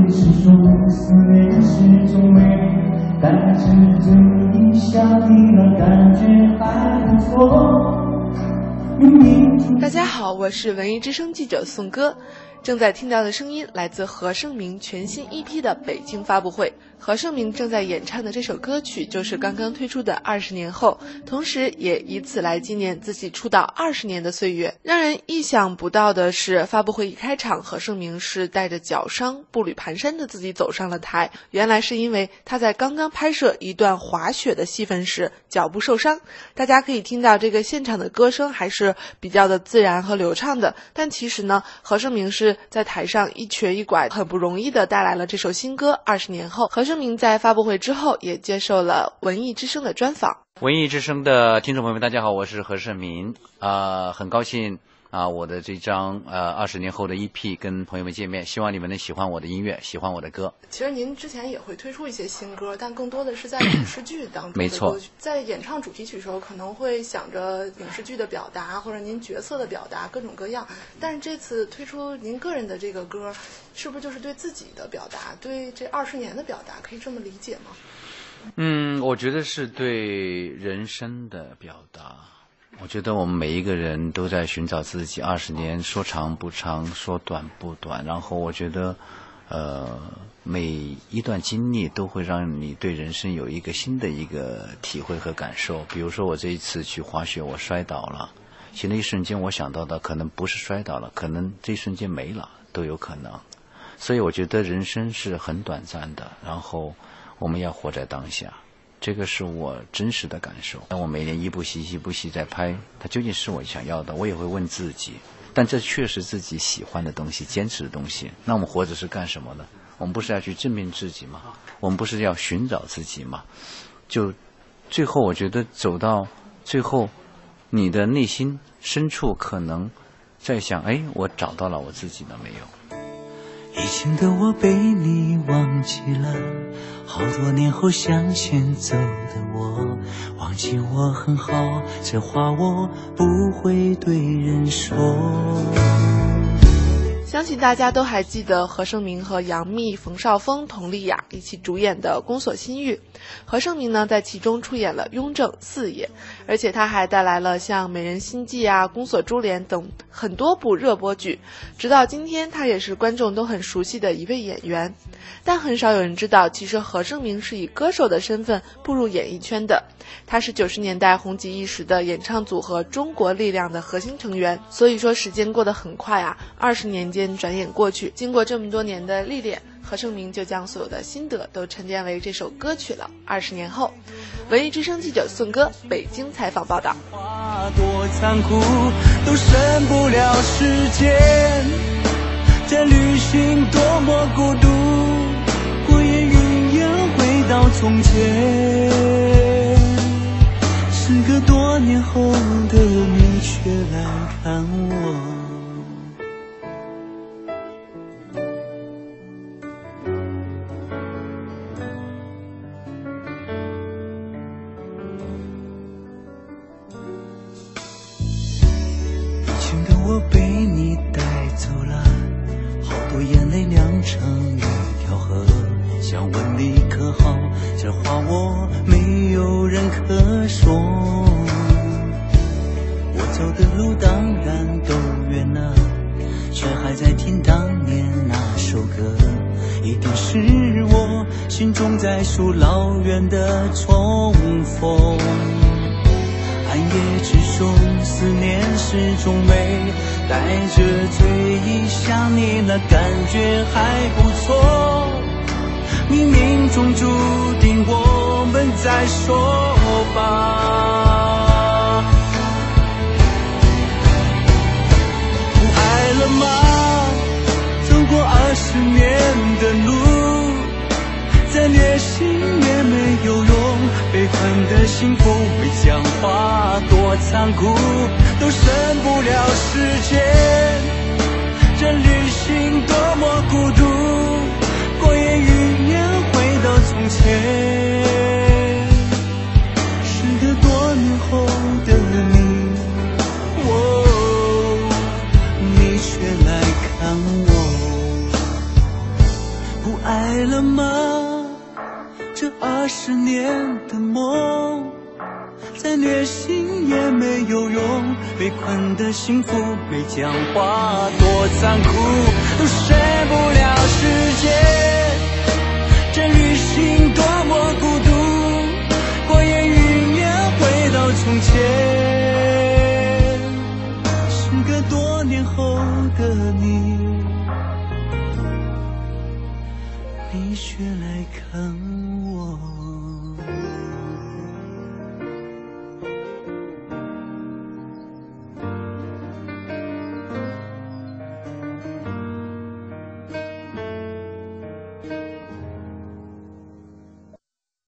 年是种，思念是种美，但是这一想你了，感觉还不错。大家好，我是文艺之声记者宋歌。正在听到的声音来自何晟铭全新 EP 的北京发布会。何晟铭正在演唱的这首歌曲就是刚刚推出的《二十年后》，同时也以此来纪念自己出道二十年的岁月。让人意想不到的是，发布会一开场，何晟铭是带着脚伤、步履蹒跚的自己走上了台。原来是因为他在刚刚拍摄一段滑雪的戏份时脚部受伤。大家可以听到这个现场的歌声还是比较的自然和流畅的，但其实呢，何晟铭是在台上一瘸一拐，很不容易的带来了这首新歌《二十年后》。何声明在发布会之后也接受了文艺之声的专访。文艺之声的听众朋友们，大家好，我是何晟铭，啊，很高兴。啊，我的这张呃二十年后的 EP 跟朋友们见面，希望你们能喜欢我的音乐，喜欢我的歌。其实您之前也会推出一些新歌，但更多的是在影视剧当中。没错，在演唱主题曲的时候，可能会想着影视剧的表达或者您角色的表达各种各样。但是这次推出您个人的这个歌，是不是就是对自己的表达，对这二十年的表达，可以这么理解吗？嗯，我觉得是对人生的表达。我觉得我们每一个人都在寻找自己。二十年说长不长，说短不短。然后我觉得，呃，每一段经历都会让你对人生有一个新的一个体会和感受。比如说我这一次去滑雪，我摔倒了，其实那一瞬间我想到的可能不是摔倒了，可能这一瞬间没了都有可能。所以我觉得人生是很短暂的，然后我们要活在当下。这个是我真实的感受。那我每年一部戏一部戏在拍，它究竟是我想要的？我也会问自己。但这确实自己喜欢的东西，坚持的东西。那我们活着是干什么呢？我们不是要去证明自己吗？我们不是要寻找自己吗？就最后，我觉得走到最后，你的内心深处可能在想：哎，我找到了我自己了没有？以前的我被你忘记了，好多年后向前走的我，忘记我很好，这话我不会对人说。相信大家都还记得何晟铭和杨幂、冯绍峰、佟丽娅一起主演的《宫锁心玉》，何晟铭呢在其中出演了雍正四爷，而且他还带来了像《美人心计》啊、《宫锁珠帘》等很多部热播剧，直到今天他也是观众都很熟悉的一位演员。但很少有人知道，其实何晟铭是以歌手的身份步入演艺圈的。他是九十年代红极一时的演唱组合中国力量的核心成员。所以说，时间过得很快啊，二十年间转眼过去。经过这么多年的历练，何晟铭就将所有的心得都沉淀为这首歌曲了。二十年后，文艺之声记者宋歌北京采访报道。多残酷，都胜不了时间。这旅行多么孤独。到从前，时隔多年后的你却来看我。想问你可好？这话我没有人可说。我走的路当然都远了，却还在听当年那首歌。一定是我心中在数老远的重逢。暗夜之中，思念始终没带着醉意想你，那感觉还不错。冥冥中注定我们再说吧。不爱了吗？走过二十年的路，再虐心也没有用，悲愤的幸福会讲化，多残酷，都胜不了时间。这旅行多。想我，不爱了吗？这二十年的梦，再虐心也没有用，被困的幸福没讲话，多残酷，都睡不了时间。